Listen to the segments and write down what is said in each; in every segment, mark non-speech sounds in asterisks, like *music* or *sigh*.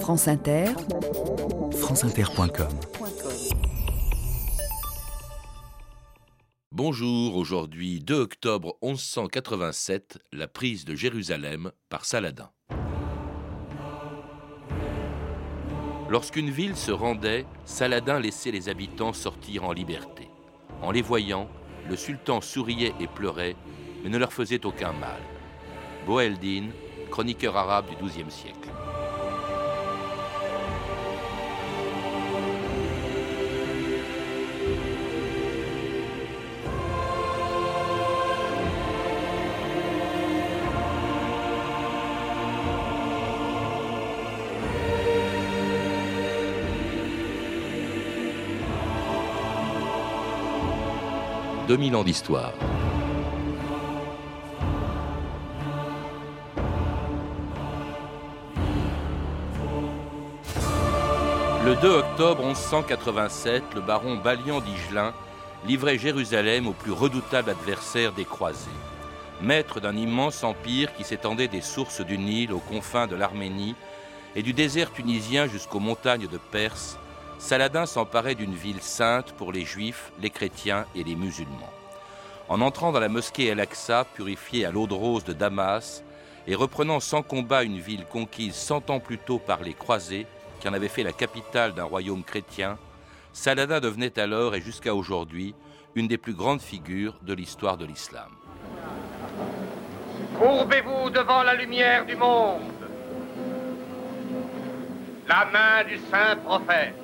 France Inter, franceinter.com Bonjour, aujourd'hui 2 octobre 1187, la prise de Jérusalem par Saladin. Lorsqu'une ville se rendait, Saladin laissait les habitants sortir en liberté. En les voyant, le sultan souriait et pleurait, mais ne leur faisait aucun mal. Boeldin, chroniqueur arabe du XIIe siècle. 2000 ans d'histoire. Le 2 octobre 1187, le baron Balian d'Igelin livrait Jérusalem au plus redoutable adversaire des croisés. Maître d'un immense empire qui s'étendait des sources du Nil aux confins de l'Arménie et du désert tunisien jusqu'aux montagnes de Perse, Saladin s'emparait d'une ville sainte pour les juifs, les chrétiens et les musulmans. En entrant dans la mosquée El-Aqsa, purifiée à l'eau de rose de Damas, et reprenant sans combat une ville conquise cent ans plus tôt par les croisés, qui en avaient fait la capitale d'un royaume chrétien, Saladin devenait alors et jusqu'à aujourd'hui une des plus grandes figures de l'histoire de l'islam. Courbez-vous devant la lumière du monde, la main du saint prophète.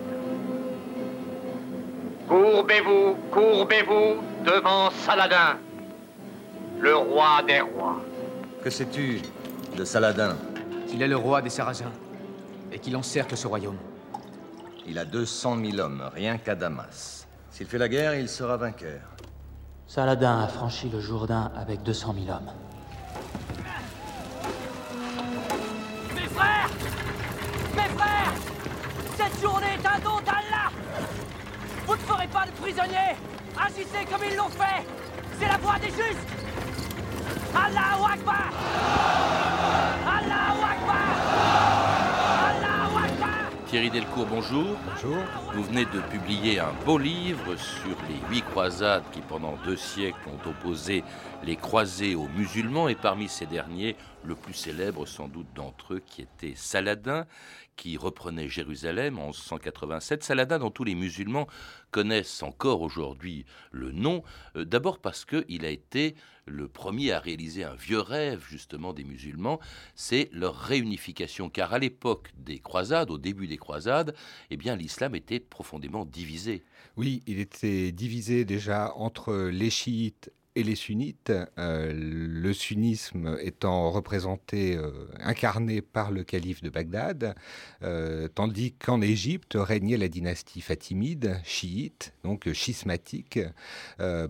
Courbez-vous, courbez-vous devant Saladin, le roi des rois. Que sais-tu de Saladin? Qu'il est le roi des Sarrasins et qu'il encercle ce royaume. Il a 200 000 hommes, rien qu'à Damas. S'il fait la guerre, il sera vainqueur. Saladin a franchi le Jourdain avec 200 000 hommes. Pas de prisonniers. Agissez comme ils l'ont fait. C'est la voie des justes. Allahu Akbar. Allahu Akbar. Allahu Akbar. Thierry Delcourt, bonjour. Bonjour. Vous venez de publier un beau livre sur les huit croisades qui, pendant deux siècles, ont opposé les croisés aux musulmans, et parmi ces derniers, le plus célèbre sans doute d'entre eux, qui était Saladin, qui reprenait Jérusalem en 1187. Saladin, dont tous les musulmans connaissent encore aujourd'hui le nom, euh, d'abord parce qu'il a été le premier à réaliser un vieux rêve justement des musulmans, c'est leur réunification. Car à l'époque des croisades, au début des croisades, eh bien l'islam était profondément divisé. Oui, il était divisé déjà entre les chiites et les sunnites, euh, le sunnisme étant représenté, euh, incarné par le calife de Bagdad, euh, tandis qu'en Égypte régnait la dynastie fatimide, chiite, donc schismatique.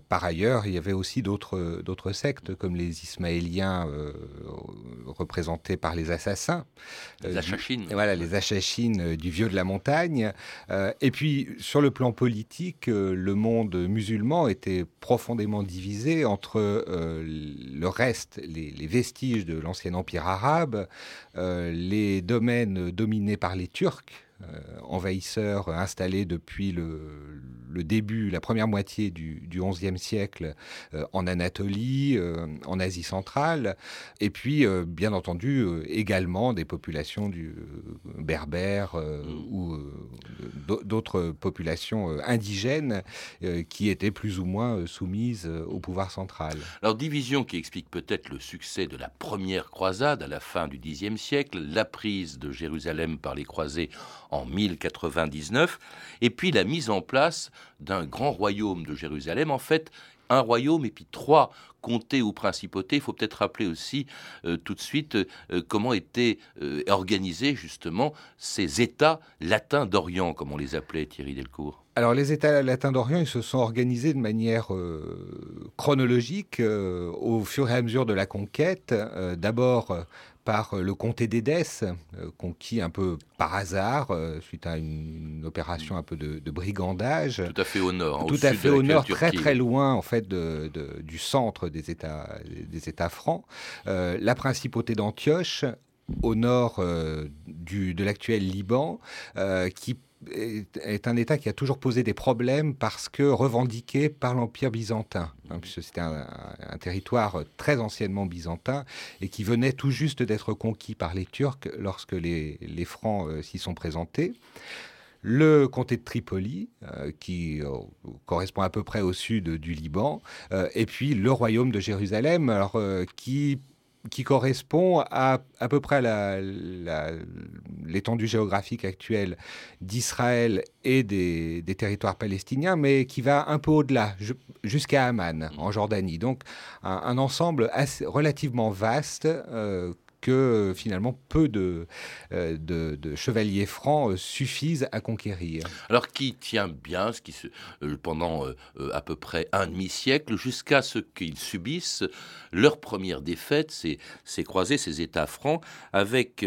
par ailleurs, il y avait aussi d'autres sectes, comme les ismaéliens représentés par les assassins. Les achachines. voilà, les achachines du vieux de la montagne. et puis, sur le plan politique, le monde musulman était profondément divisé entre euh, le reste, les, vestiges de l'ancien empire arabe, euh, les domaines dominés par les Turcs, envahisseurs installés depuis le, début, la première moitié du, XIe siècle euh, en Anatolie, euh, en Asie centrale, et puis bien entendu également des populations du berbères ou d'autres populations indigènes qui étaient plus ou moins soumises au pouvoir central. Alors division qui explique peut-être le succès de la première croisade à la fin du Xe siècle, la prise de Jérusalem par les croisés en 1099, et puis la mise en place d'un grand royaume de Jérusalem, en fait un royaume et puis trois comtés ou principautés. Il faut peut-être rappeler aussi euh, tout de suite euh, comment étaient euh, organisés justement ces États latins d'Orient, comme on les appelait Thierry Delcourt. Alors les États latins d'Orient, ils se sont organisés de manière chronologique au fur et à mesure de la conquête. D'abord par euh, le comté d'Édesse, euh, conquis un peu par hasard, euh, suite à une, opération un peu de, brigandage. Tout à fait au nord. Tout à fait au nord, très très loin en fait de, du centre des États, des États francs. la principauté d'Antioche au nord du, de l'actuel Liban, qui est, un État qui a toujours posé des problèmes parce que revendiqué par l'Empire byzantin, puisque c'était un, territoire très anciennement byzantin et qui venait tout juste d'être conquis par les Turcs lorsque les, Francs euh, s'y sont présentés. Le comté de Tripoli, euh, qui euh, correspond à peu près au sud du Liban, et puis le royaume de Jérusalem, alors, qui qui correspond à à peu près l'étendue géographique actuelle d'Israël et des, territoires palestiniens, mais qui va un peu au-delà, jusqu'à Amman, en Jordanie. Donc un, ensemble assez, relativement vaste euh, que euh, finalement peu de, euh, de, chevaliers francs euh, suffisent à conquérir. Alors qui tient bien ce qui se, pendant à peu près un demi-siècle jusqu'à ce qu'ils subissent leur première défaite, ces, ces croisés, ces États francs, avec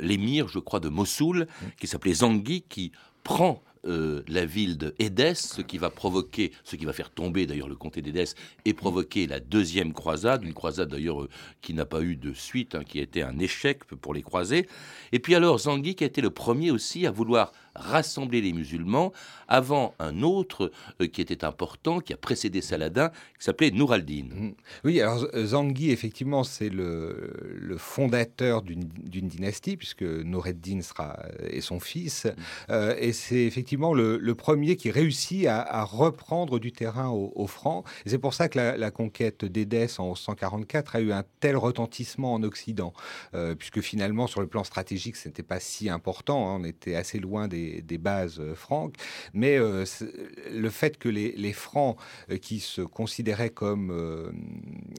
l'émir, je crois, de Mossoul, qui s'appelait Zangui, qui prend euh, la ville de ce qui va provoquer, ce qui va faire tomber d'ailleurs le comté d'Édesse et provoquer la deuxième croisade, une croisade d'ailleurs euh, qui n'a pas eu de suite, hein, qui a été un échec pour les croisés. Et puis alors Zangui qui a été le premier aussi à vouloir rassembler les musulmans avant un autre euh, qui était important, qui a précédé Saladin, qui s'appelait Nour al-Din. Mmh. Oui, alors Zangui, effectivement, c'est le, le, fondateur d'une dynastie, puisque Nour al-Din sera, est son fils, mmh. euh, et c'est effectivement le, le, premier qui réussit à, reprendre du terrain aux Francs. C'est pour ça que la, conquête d'Édesse en 1144 a eu un tel retentissement en Occident, euh, puisque finalement, sur le plan stratégique, ce n'était pas si important, hein. on était assez loin des des, bases euh, franques, mais euh, le fait que les, Francs, euh, qui se considéraient comme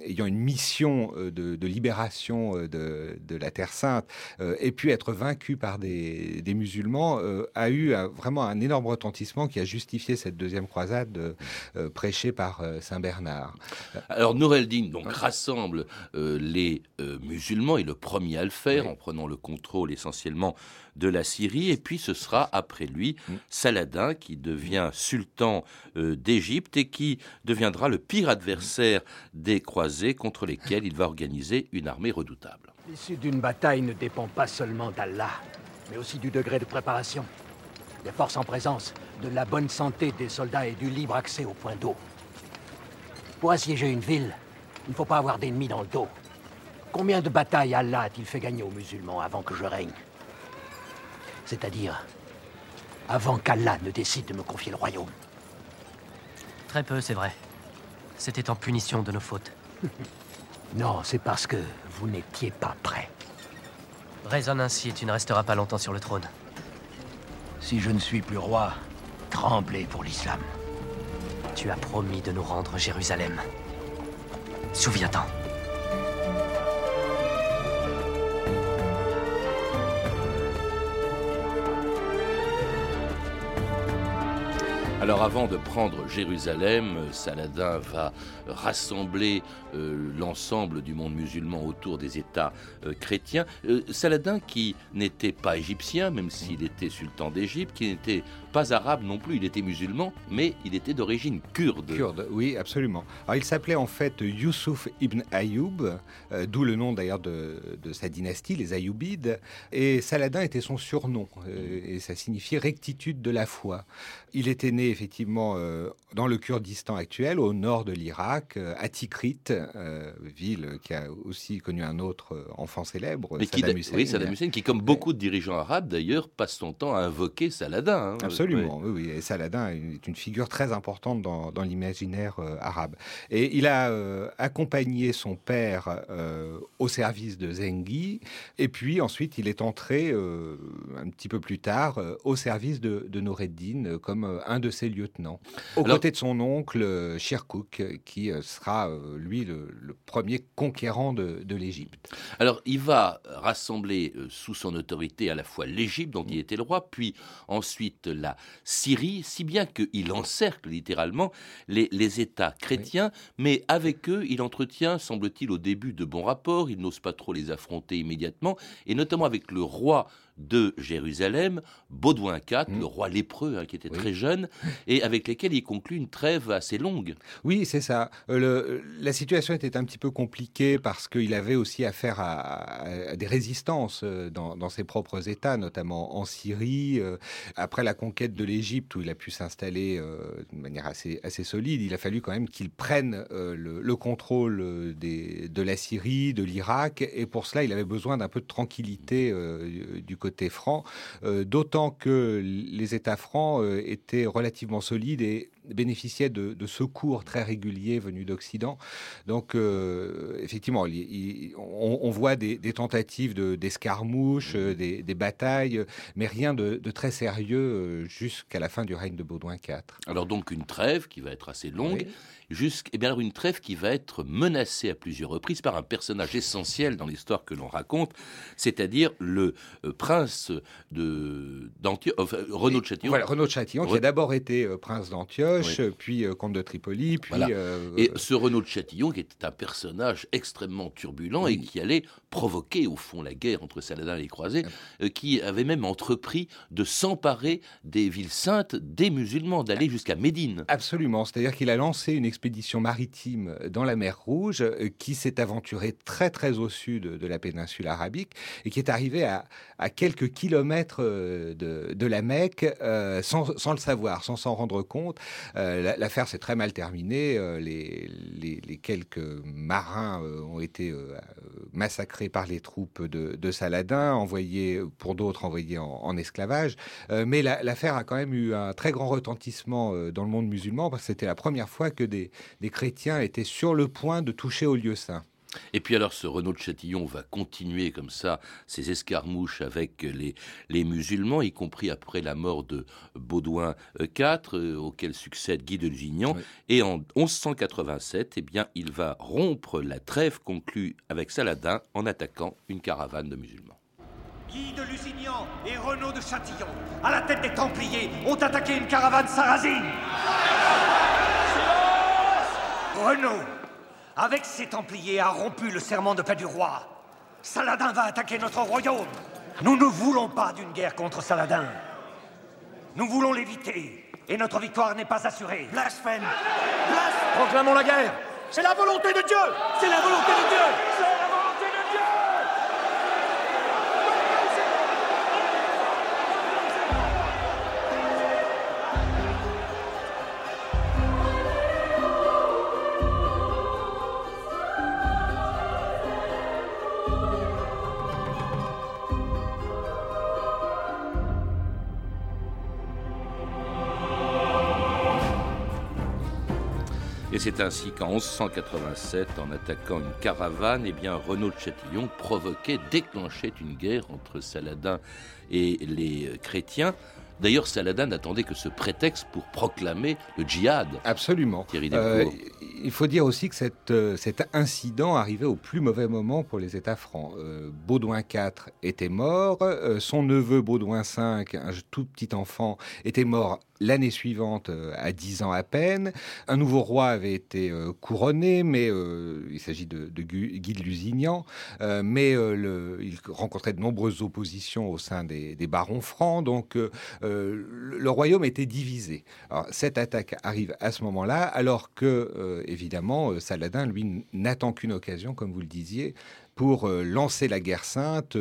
ayant une mission de, libération de, la Terre Sainte, aient pu être vaincus par des, musulmans, a eu vraiment un énorme retentissement qui a justifié cette deuxième croisade prêchée par Saint Bernard. Alors Noureddin donc rassemble les musulmans et le premier à le faire en prenant le contrôle essentiellement de la Syrie. Et puis ce sera après lui mm. Saladin qui devient sultan euh, d'Égypte et qui deviendra le pire adversaire des croisés contre lesquels il va organiser une armée redoutable. L'issue d'une bataille ne dépend pas seulement d'Allah, mais aussi du degré de préparation, des forces en présence, de la bonne santé des soldats et du libre accès aux points d'eau. Pour assiéger une ville, il ne faut pas avoir d'ennemis dans le dos. Combien de batailles Allah a-t-il fait gagner aux musulmans avant que je règne? C'est-à-dire avant qu'Allah ne décide de me confier le royaume. Très peu, c'est vrai. C'était en punition de nos fautes. *laughs* non, c'est parce que vous n'étiez pas prêt. Raisonne ainsi et tu ne resteras pas longtemps sur le trône. Si je ne suis plus roi, tremblez pour l'islam. Tu as promis de nous rendre Jérusalem. Souviens-t'en. Alors avant de prendre Jérusalem, Saladin va rassembler euh, l'ensemble du monde musulman autour des États euh, chrétiens. Euh, Saladin qui n'était pas égyptien, même s'il était sultan d'Égypte, qui n'était pas arabe non plus, il était musulman, mais il était d'origine kurde. Kurde, oui, absolument. Alors il s'appelait en fait Youssouf ibn Ayoub, d'où le nom d'ailleurs de, sa dynastie, les Ayyoubides, et Saladin était son surnom, et ça signifiait rectitude de la foi. Il était né effectivement dans le Kurdistan actuel, au nord de l'Irak, à Tikrit, euh, ville qui a aussi connu un autre euh, enfant célèbre, Saddam Hussein. Oui, Saddam Hussein, qui, comme beaucoup de dirigeants arabes d'ailleurs, passe son temps à invoquer Saladin. Hein. Absolument, oui. Et Saladin est une figure très importante dans, l'imaginaire euh, arabe. Et il a accompagné son père au service de Zengi, et puis ensuite il est entré un petit peu plus tard au service de, de Noureddin comme un de ses lieutenants, aux côtés de son oncle Shirkouk, qui sera lui le, premier conquérant de, l'Égypte. Alors, il va rassembler euh, sous son autorité à la fois l'Égypte, dont il était le roi, puis ensuite la Syrie, si bien qu'il encercle littéralement les, États chrétiens, mais avec eux, il entretient, semble-t-il, au début de bons rapports, il n'ose pas trop les affronter immédiatement, et notamment avec le roi de Jérusalem, Baudouin IV, mm. le roi lépreux, hein, qui était très jeune, *laughs* et avec lesquels il conclut une trêve assez longue. Oui, c'est ça. Euh, la situation était un petit peu compliquée parce qu'il avait aussi affaire à, des résistances euh, dans, ses propres États, notamment en Syrie. Euh, après la conquête de l'Égypte, où il a pu s'installer de manière assez, assez solide, il a fallu quand même qu'il prenne le, contrôle de la Syrie, de l'Irak, et pour cela, il avait besoin d'un peu de tranquillité du côté franc, d'autant que les États francs étaient relativement solides et bénéficiaient de, secours très réguliers venus d'Occident. Donc, euh, effectivement, on, voit des, tentatives d'escarmouches, euh, des, batailles, mais rien de, très sérieux euh, jusqu'à la fin du règne de Baudouin IV. Alors donc une trêve qui va être assez longue jusqu'à eh bien une trêve qui va être menacée à plusieurs reprises par un personnage essentiel dans l'histoire que l'on raconte, c'est-à-dire le prince de d'Antioche, enfin, Renaud de Châtillon. Voilà, Renaud de Châtillon, qui a d'abord été prince d'Antioche, puis euh, comte de Tripoli, puis. Et ce Renaud de Châtillon, qui était un personnage extrêmement turbulent et qui allait provoquer au fond la guerre entre Saladin et les croisés, qui avait même entrepris de s'emparer des villes saintes des musulmans, d'aller jusqu'à Médine. Absolument, c'est-à-dire qu'il a lancé une expédition maritime dans la mer Rouge euh, qui s'est aventurée très très au sud de la péninsule arabique et qui est arrivée à, quelques kilomètres euh, de, la Mecque euh, sans, le savoir, sans s'en rendre compte. L'affaire s'est très mal terminée. Les, les, quelques marins ont été massacrés par les troupes de, Saladin, envoyés pour d'autres envoyés en, esclavage. mais l'affaire a quand même eu un très grand retentissement dans le monde musulman parce que c'était la première fois que des les, chrétiens étaient sur le point de toucher au lieu saint. Et puis alors ce Renaud de Châtillon va continuer comme ça ses escarmouches avec les, les musulmans, y compris après la mort de Baudouin IV, euh, auquel succède Guy de Lusignan. Et en 1187, eh bien, il va rompre la trêve conclue avec Saladin en attaquant une caravane de musulmans. Guy de Lusignan et Renaud de Châtillon, à la tête des Templiers, ont attaqué une caravane sarrasine. Renaud, avec ses Templiers, a rompu le serment de paix du roi. Saladin va attaquer notre royaume. Nous ne voulons pas d'une guerre contre Saladin. Nous voulons l'éviter. Et notre victoire n'est pas assurée. Blasphème Blasphème Proclamons la guerre C'est la volonté de Dieu C'est la volonté de Dieu c'est ainsi qu'en 1187, en attaquant une caravane, eh bien, Renaud de Châtillon provoquait, déclenchait une guerre entre Saladin et les chrétiens. D'ailleurs, Saladin n'attendait que ce prétexte pour proclamer le djihad. Absolument. Euh, il faut dire aussi que euh, cet incident arrivait au plus mauvais moment pour les États francs. Euh, Baudouin IV était mort, son neveu Baudouin V, un tout petit enfant, était mort l'année suivante, à 10 ans à peine. Un nouveau roi avait été couronné, mais il s'agit de, Guy de Lusignan, mais il rencontrait de nombreuses oppositions au sein des, barons francs, donc euh, le royaume était divisé. cette attaque arrive à ce moment-là, alors que, euh, évidemment, euh, Saladin, lui, n'attend qu'une occasion, comme vous le disiez, pour euh, lancer la guerre sainte,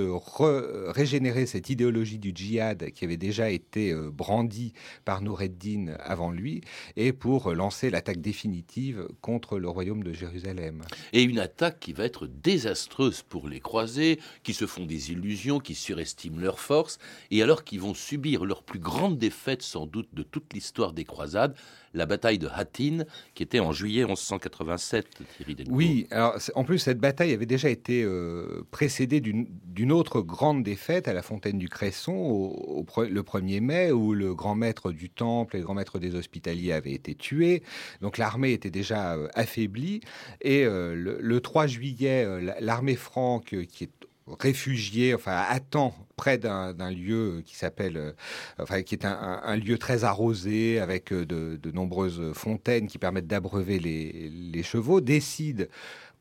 régénérer cette idéologie du djihad qui avait déjà été euh, brandie par Noureddin avant lui, et pour euh, lancer l'attaque définitive contre le royaume de Jérusalem. Et une attaque qui va être désastreuse pour les croisés, qui se font des illusions, qui surestiment leurs forces, et alors qu'ils vont subir leur plus grande défaite sans doute de toute l'histoire des croisades, la bataille de Hattin, qui était en juillet 1187, Thierry Oui, alors en plus, cette bataille avait déjà été euh, précédée d'une autre grande défaite à la fontaine du Cresson, au, le 1er mai, où le grand maître du temple et le grand maître des hospitaliers avaient été tués. Donc l'armée était déjà euh, affaiblie. Et euh, le, le, 3 juillet, l'armée franque, qui est réfugiés, enfin attend près d'un lieu qui s'appelle, euh, enfin qui est un, lieu très arrosé avec euh, de, nombreuses fontaines qui permettent d'abreuver les, chevaux, décide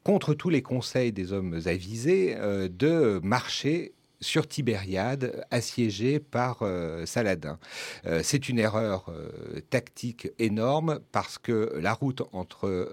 contre tous les conseils des hommes avisés euh, de marcher sur Tibériade, assiégée par Saladin. C'est une erreur tactique énorme parce que la route entre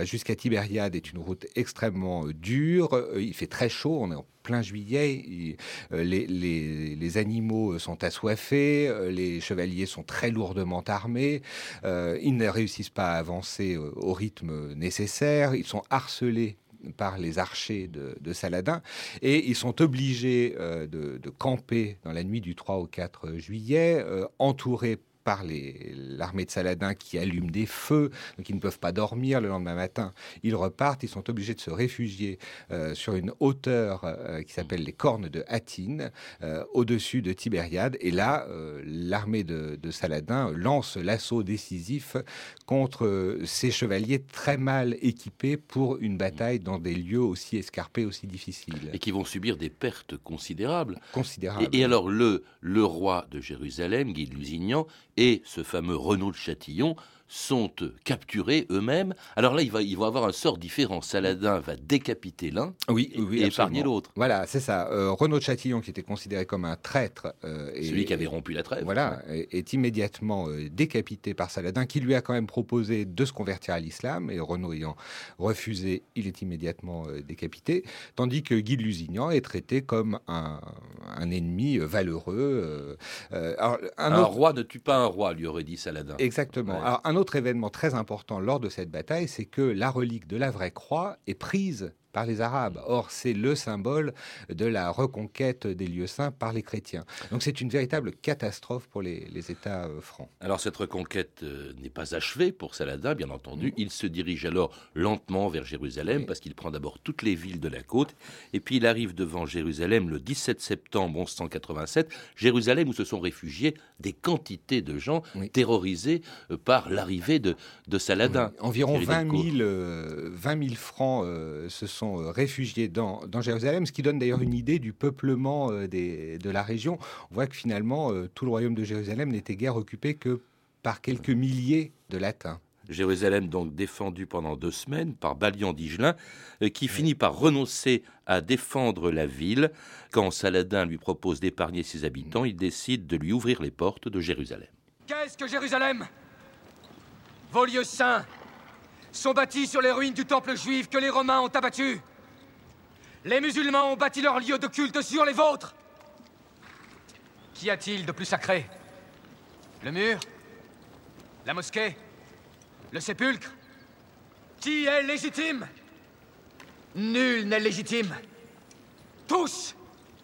jusqu'à Tibériade est une route extrêmement dure. Il fait très chaud, on est en plein juillet, euh, les, animaux sont assoiffés, euh, les chevaliers sont très lourdement armés, euh, ils ne réussissent pas à avancer au rythme nécessaire, ils sont harcelés par les archers de, Saladin. Et ils sont obligés de, camper dans la nuit du 3 au 4 juillet, entourés par l'armée de Saladin qui allume des feux, ils ne peuvent pas dormir le lendemain matin. Ils repartent, ils sont obligés de se réfugier euh, sur une hauteur euh, qui s'appelle les cornes de Hattin, euh, au-dessus de Tibériade. Et là, l'armée de, Saladin lance l'assaut décisif contre ces chevaliers très mal équipés pour une bataille dans des lieux aussi escarpés, aussi difficiles. Et qui vont subir des pertes considérables. Considérables. Et, alors, le, le roi de Jérusalem, Guy de Lusignan, et ce fameux Renaud de Châtillon sont capturés eux-mêmes. Alors là, il va, ils vont avoir un sort différent. Saladin va décapiter l'un oui, et, épargner l'autre. Voilà, c'est ça. Euh, Renaud de Châtillon, qui était considéré comme un traître. Euh, Celui qui avait rompu la trêve. Voilà, est, immédiatement euh, décapité par Saladin, qui lui a quand même proposé de se convertir à l'islam. Et Renaud ayant refusé, il est immédiatement décapité. Tandis que Guy de Lusignan est traité comme un, ennemi valeureux. un, roi ne tue pas un roi, lui aurait dit Saladin. Exactement. Alors, un autre événement très important lors de cette bataille, c'est que la relique de la vraie croix est prise par les Arabes. Or, c'est le symbole de la reconquête des lieux saints par les chrétiens. Donc c'est une véritable catastrophe pour les, États euh, francs. Alors cette reconquête euh, n'est pas achevée pour Saladin, bien entendu. Il se dirige alors lentement vers Jérusalem parce qu'il prend d'abord toutes les villes de la côte et puis il arrive devant Jérusalem le 17 septembre 1187, Jérusalem où se sont réfugiés des quantités de gens terrorisés euh, par l'arrivée de, de Saladin. Environ 20 000, 20 000 francs se sont sont euh, réfugiés dans, Jérusalem, ce qui donne d'ailleurs une idée du peuplement euh, de la région. On voit que finalement, euh, tout le royaume de Jérusalem n'était guère occupé que par quelques milliers de latins. Jérusalem donc défendu pendant deux semaines par Balian d'Igelin, qui finit par renoncer à défendre la ville. Quand Saladin lui propose d'épargner ses habitants, il décide de lui ouvrir les portes de Jérusalem. Qu'est-ce que Jérusalem? Vos lieux saints sont bâtis sur les ruines du temple juif que les Romains ont abattu. Les musulmans ont bâti leurs lieux de culte sur les vôtres. Qu'y a-t-il de plus sacré? Le mur? La mosquée? Le sépulcre? Qui est légitime? Nul n'est légitime. Tous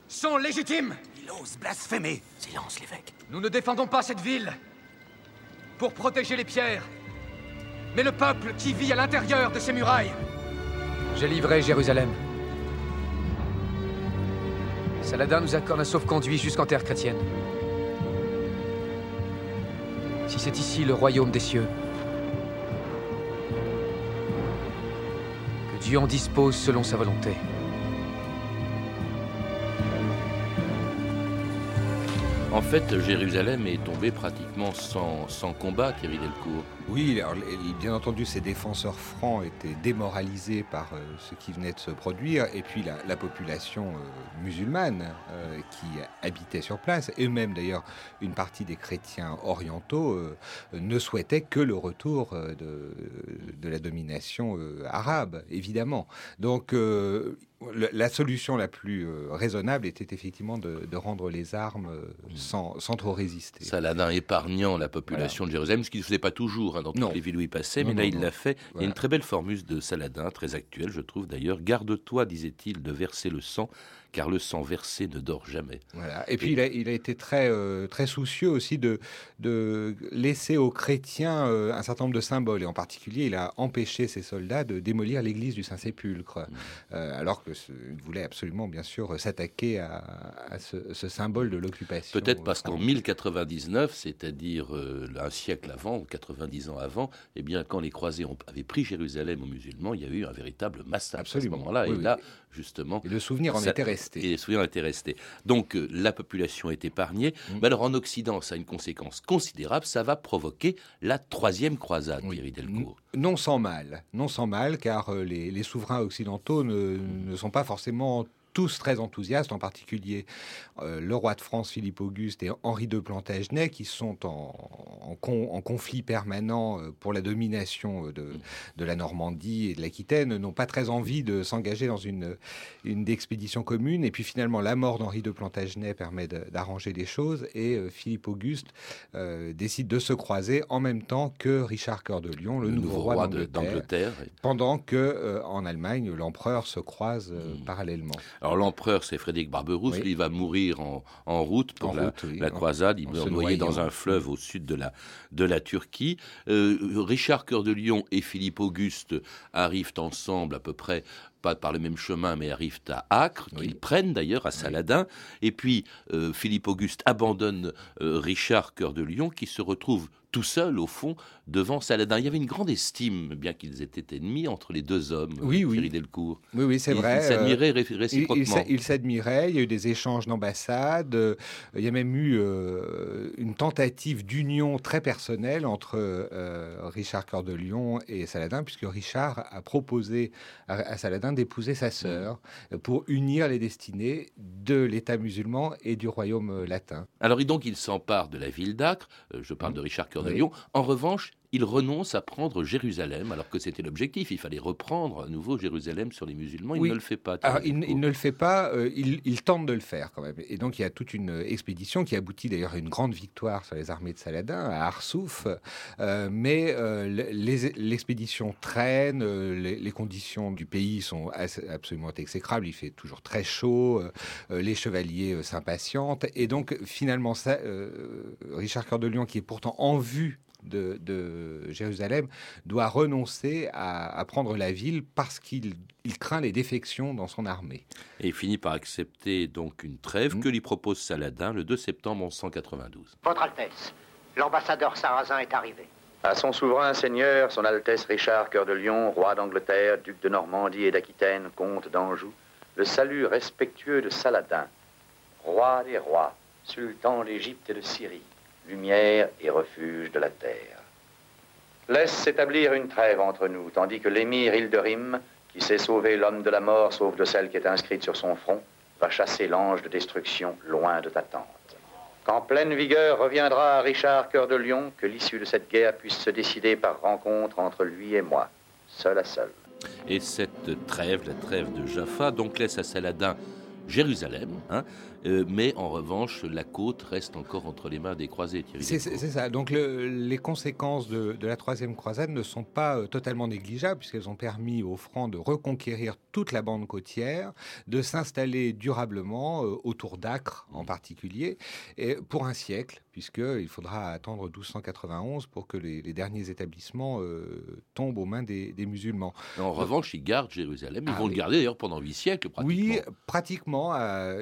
sont légitimes. Il ose blasphémer. Silence, l'évêque. Nous ne défendons pas cette ville pour protéger les pierres mais le peuple qui vit à l'intérieur de ces murailles. J'ai livré Jérusalem. Saladin nous accorde un sauf-conduit jusqu'en terre chrétienne. Si c'est ici le royaume des cieux, que Dieu en dispose selon sa volonté. En fait, Jérusalem est tombée pratiquement sans, combat, Thierry Delcourt. Oui, bien entendu, ces défenseurs francs étaient démoralisés par euh, ce qui venait de se produire, et puis la, population euh, musulmane euh, qui habitait sur place, et même d'ailleurs une partie des chrétiens orientaux, ne souhaitaient que le retour de, de la domination arabe, évidemment. Donc, la solution la plus euh, raisonnable était effectivement de, rendre les armes euh, sans, trop résister. Saladin épargnant la population de Jérusalem, ce qu'il ne faisait pas toujours hein, dans toutes les villes où il passait, mais là il l'a fait. Il y a une très belle formule de Saladin, très actuelle je trouve d'ailleurs. Garde-toi, disait-il, de verser le sang car le sang versé ne dort jamais. Voilà. Et puis il, a, été très, euh, très soucieux aussi de, de laisser aux chrétiens euh, un certain nombre de symboles, et en particulier il a empêché ses soldats de démolir l'église du Saint-Sépulcre, mm. euh, alors qu'il voulait absolument bien sûr s'attaquer à, ce, symbole de l'occupation. Peut-être parce qu'en 1099, c'est-à-dire un siècle avant, ou 90 ans avant, eh bien quand les croisés ont, avaient pris Jérusalem aux musulmans, il y a eu un véritable massacre absolument. à ce moment-là. et là, justement... Et le souvenir en était resté. Et les souvenirs étaient restés. Donc euh, la population est épargnée. Mm. Mais alors en Occident, ça a une conséquence considérable. Ça va provoquer la troisième croisade, Thierry Delcourt. Non sans mal, non sans mal, car euh, les, souverains occidentaux ne, ne, sont pas forcément tous très enthousiastes, en particulier euh, le roi de France Philippe Auguste et Henri de Plantagenet, qui sont en, conflit permanent euh, pour la domination de, de la Normandie et de l'Aquitaine, n'ont pas très envie de s'engager dans une, une expédition commune. Et puis finalement, la mort d'Henri de Plantagenet permet d'arranger les choses et euh, Philippe Auguste décide de se croiser en même temps que Richard Cœur de Lion, le, nouveau, roi, d'Angleterre, pendant que en Allemagne, l'empereur se croise hmm. parallèlement. Alors l'empereur, c'est Frédéric Barberousse, il va mourir en, route pour la, croisade, il meurt noyé dans un fleuve au sud de la, de la Turquie. Euh, Richard Cœur de Lion et Philippe Auguste arrivent ensemble à peu près pas par le même chemin, mais arrivent à Acre, qu'ils prennent d'ailleurs à Saladin. Et puis euh, Philippe Auguste abandonne euh, Richard Cœur de Lion, qui se retrouve tout seul, au fond, devant Saladin. Il y avait une grande estime, bien qu'ils étaient ennemis, entre les deux hommes, oui, oui. Delcourt. Oui, oui, c'est vrai. Ils s'admiraient réciproquement. Ils s'admiraient, il y a eu des échanges d'ambassades, euh, il y a même eu euh, une tentative d'union très personnelle entre euh, Richard Cœur de Lion et Saladin, puisque Richard a proposé à, Saladin d'épouser sa sœur pour unir les destinées de l'État musulman et du royaume latin. Alors donc il s'empare de la ville d'Acre, je parle de Richard Cœur en revanche, il renonce à prendre Jérusalem, alors que c'était l'objectif. Il fallait reprendre à nouveau Jérusalem sur les musulmans. Il ne le fait pas. il, ne le fait pas, euh, il, tente de le faire quand même. Et donc il y a toute une expédition qui aboutit d'ailleurs à une grande victoire sur les armées de Saladin, à Arsouf. Euh, mais euh, l'expédition traîne, les, conditions du pays sont absolument exécrables. Il fait toujours très chaud, les chevaliers s'impatientent. Et donc finalement, ça, Richard Cœur de Lion, qui est pourtant en vue de, Jérusalem doit renoncer à, prendre la ville parce qu'il craint les défections dans son armée. Et il finit par accepter donc une trêve mm. que lui propose Saladin le 2 septembre 1192. Votre Altesse, l'ambassadeur sarrasin est arrivé. À son souverain seigneur, son Altesse Richard Cœur de Lion, roi d'Angleterre, duc de Normandie et d'Aquitaine, comte d'Anjou, le salut respectueux de Saladin, roi des rois, sultan d'Égypte et de Syrie lumière et refuge de la terre. Laisse s'établir une trêve entre nous, tandis que l'émir Hilderim, qui sait sauver l'homme de la mort, sauf de celle qui est inscrite sur son front, va chasser l'ange de destruction loin de ta tente. Qu'en pleine vigueur reviendra Richard Cœur de Lion, que l'issue de cette guerre puisse se décider par rencontre entre lui et moi, seul à seul. Et cette trêve, la trêve de Jaffa, donc laisse à Saladin Jérusalem, hein, euh, mais en revanche, la côte reste encore entre les mains des croisés. C'est ça. Donc les conséquences de, la troisième croisade ne sont pas euh, totalement négligeables, puisqu'elles ont permis aux Francs de reconquérir toute la bande côtière, de s'installer durablement euh, autour d'Acre en particulier, et pour un siècle, puisqu'il faudra attendre 1291 pour que les, derniers établissements tombent aux mains des, musulmans. En revanche, ils gardent Jérusalem. Ils ah vont le garder d'ailleurs pendant huit siècles, pratiquement. Oui, pratiquement.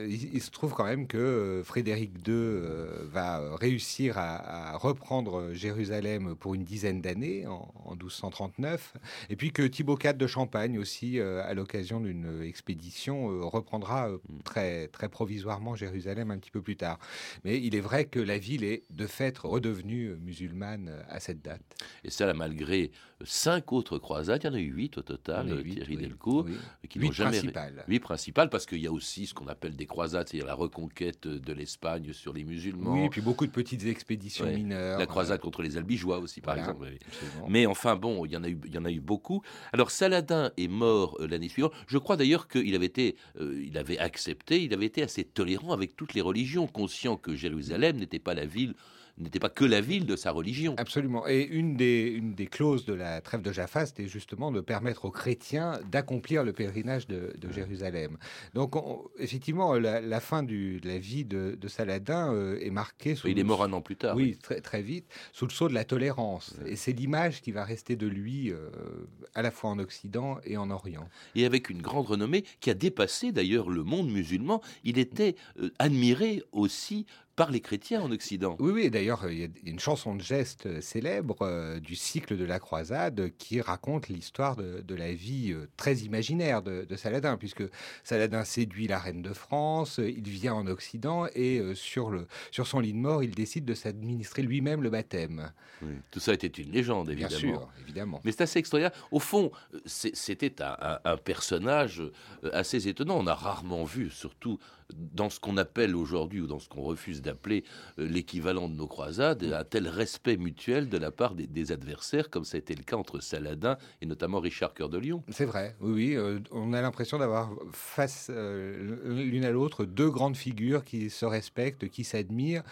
il, se trouve quand même que euh, Frédéric II euh, va réussir à, reprendre Jérusalem pour une dizaine d'années, en, 1239, et puis que Thibaut IV de Champagne aussi, euh, à l'occasion d'une expédition, reprendra très, très provisoirement Jérusalem un petit peu plus tard. Mais il est vrai que la ville est de fait redevenue musulmane à cette date. Et ça, malgré cinq autres croisades, il y en a eu huit au total, Thierry Delcourt, qui n'ont jamais... Principales. Huit principales, parce qu'il y a aussi ce qu'on appelle des croisades, c'est-à-dire la reconquête de l'Espagne sur les musulmans. Oui, et puis beaucoup de petites expéditions mineures. La croisade contre les albigeois aussi, par exemple. Mais enfin, bon, il y, en a eu, il y en a eu beaucoup. Alors, Saladin est mort euh, l'année suivante. Je crois d'ailleurs qu'il avait été, euh, il avait accepté, il avait été assez tolérant avec toutes les religions, conscient que Jérusalem n'était pas la ville n'était pas que la ville de sa religion. Absolument. Et une des, une des clauses de la trêve de Jaffa, c'était justement de permettre aux chrétiens d'accomplir le pèlerinage de, Jérusalem. Donc, effectivement, la, fin du, de la vie de, Saladin euh, est marquée. Sous Il est mort un an plus tard. Oui, Très, très vite, sous le sceau de la tolérance. Et c'est l'image qui va rester de lui euh, à la fois en Occident et en Orient. Et avec une grande renommée qui a dépassé d'ailleurs le monde musulman. Il était euh, admiré aussi par les chrétiens en Occident. Oui, oui, d'ailleurs, il y a une chanson de geste euh, célèbre euh, du cycle de la croisade qui raconte l'histoire de, la vie euh, très imaginaire de, Saladin, puisque Saladin séduit la reine de France, il vient en Occident et sur, le, sur son lit de mort, il décide de s'administrer lui-même le baptême. tout ça était une légende, évidemment. Bien sûr, évidemment. Mais c'est assez extraordinaire. Au fond, c'était un, un personnage assez étonnant. On a rarement vu, surtout dans ce qu'on appelle aujourd'hui ou dans ce qu'on refuse d'appeler euh, l'équivalent de nos croisades, un tel respect mutuel de la part des, adversaires, comme ça a été le cas entre Saladin et notamment Richard Cœur de Lion. C'est vrai, oui. Euh, on a l'impression d'avoir face euh, l'une à l'autre deux grandes figures qui se respectent, qui s'admirent,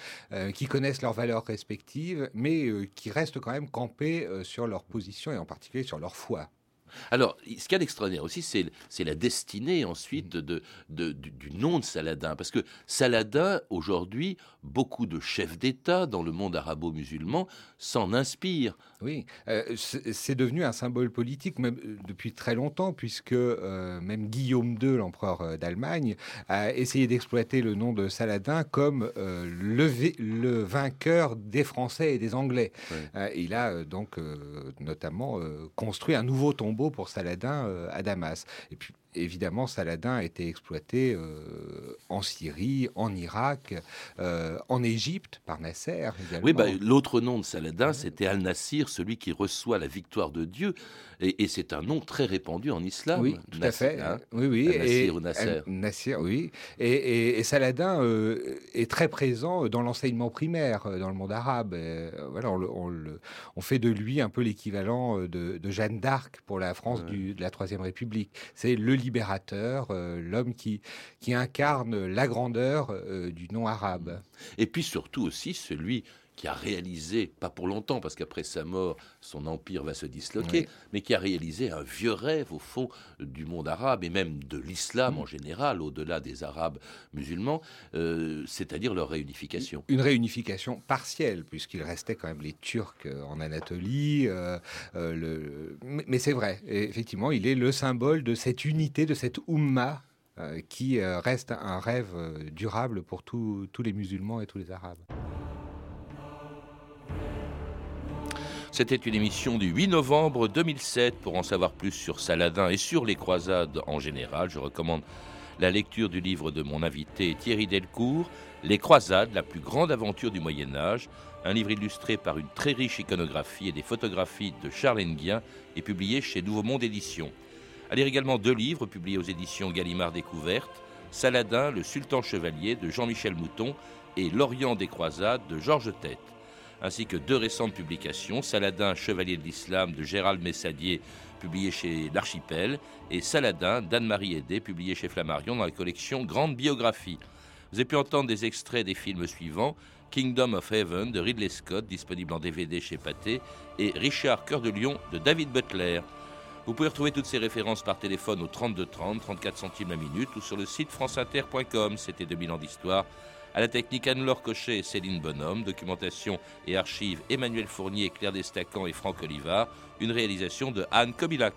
qui connaissent leurs valeurs respectives, mais qui restent quand même campées sur leur position et en particulier sur leur foi. Alors, ce qu'il y a d'extraordinaire aussi, c'est la destinée ensuite du, nom de Saladin. Parce que Saladin, aujourd'hui, beaucoup de chefs d'État dans le monde arabo-musulman s'en inspirent. Oui, euh, c'est devenu un symbole politique même euh, depuis très longtemps, puisque euh, même Guillaume II, l'empereur d'Allemagne, a essayé d'exploiter le nom de Saladin comme le, le, vainqueur des Français et des Anglais. il a donc notamment construit un nouveau tombeau pour Saladin à Damas. Et puis évidemment, Saladin a été exploité euh, en Syrie, en Irak, euh, en Égypte par Nasser. Oui, bah, l'autre nom de Saladin, c'était Al-Nasir, celui qui reçoit la victoire de Dieu. Et, c'est un nom très répandu en islam. Oui, tout à fait. Hein. oui, oui. Al-Nasir ou Nasser. Nasser, oui. Et, Saladin euh, est très présent dans l'enseignement primaire dans le monde arabe. voilà, on, on, fait de lui un peu l'équivalent de, Jeanne d'Arc pour la France du, de la Troisième République. C'est le libérateur, euh, l'homme qui, qui incarne la grandeur euh, du nom arabe. Et puis surtout aussi celui qui a réalisé, pas pour longtemps, parce qu'après sa mort, son empire va se disloquer, mais qui a réalisé un vieux rêve, au fond, du monde arabe, et même de l'islam en général, au-delà des Arabes musulmans, euh, c'est-à-dire leur réunification. Une réunification partielle, puisqu'il restait quand même les Turcs en Anatolie. le... Mais c'est vrai, effectivement, il est le symbole de cette unité, de cette Ummah euh, qui euh, reste un rêve euh, durable pour tous les musulmans et tous les Arabes. C'était une émission du 8 novembre 2007. Pour en savoir plus sur Saladin et sur les croisades en général, je recommande la lecture du livre de mon invité Thierry Delcourt, Les croisades, la plus grande aventure du Moyen Âge, un livre illustré par une très riche iconographie et des photographies de Charles Nguyen et publié chez Nouveau Monde Éditions. À lire également deux livres publiés aux éditions Gallimard Découverte, Saladin, le sultan chevalier de Jean-Michel Mouton et L'Orient des croisades de Georges Tête, ainsi que deux récentes publications, Saladin, chevalier de l'islam de Gérald Messadier, publié chez L'Archipel, et Saladin d'Anne-Marie Aidé, publié chez Flammarion dans la collection Grande Biographie. Vous avez pu entendre des extraits des films suivants Kingdom of Heaven de Ridley Scott, disponible en DVD chez Pathé, et Richard Cœur de Lion de David Butler. Vous pouvez retrouver toutes ces références par téléphone au 32 30, 34 centimes la minute ou sur le site franceinter.com. C'était 2000 ans d'histoire. À la technique Anne-Laure Cochet et Céline Bonhomme, documentation et archives Emmanuel Fournier, Claire Destacan et Franck Olivard, une réalisation de Anne Kobilac.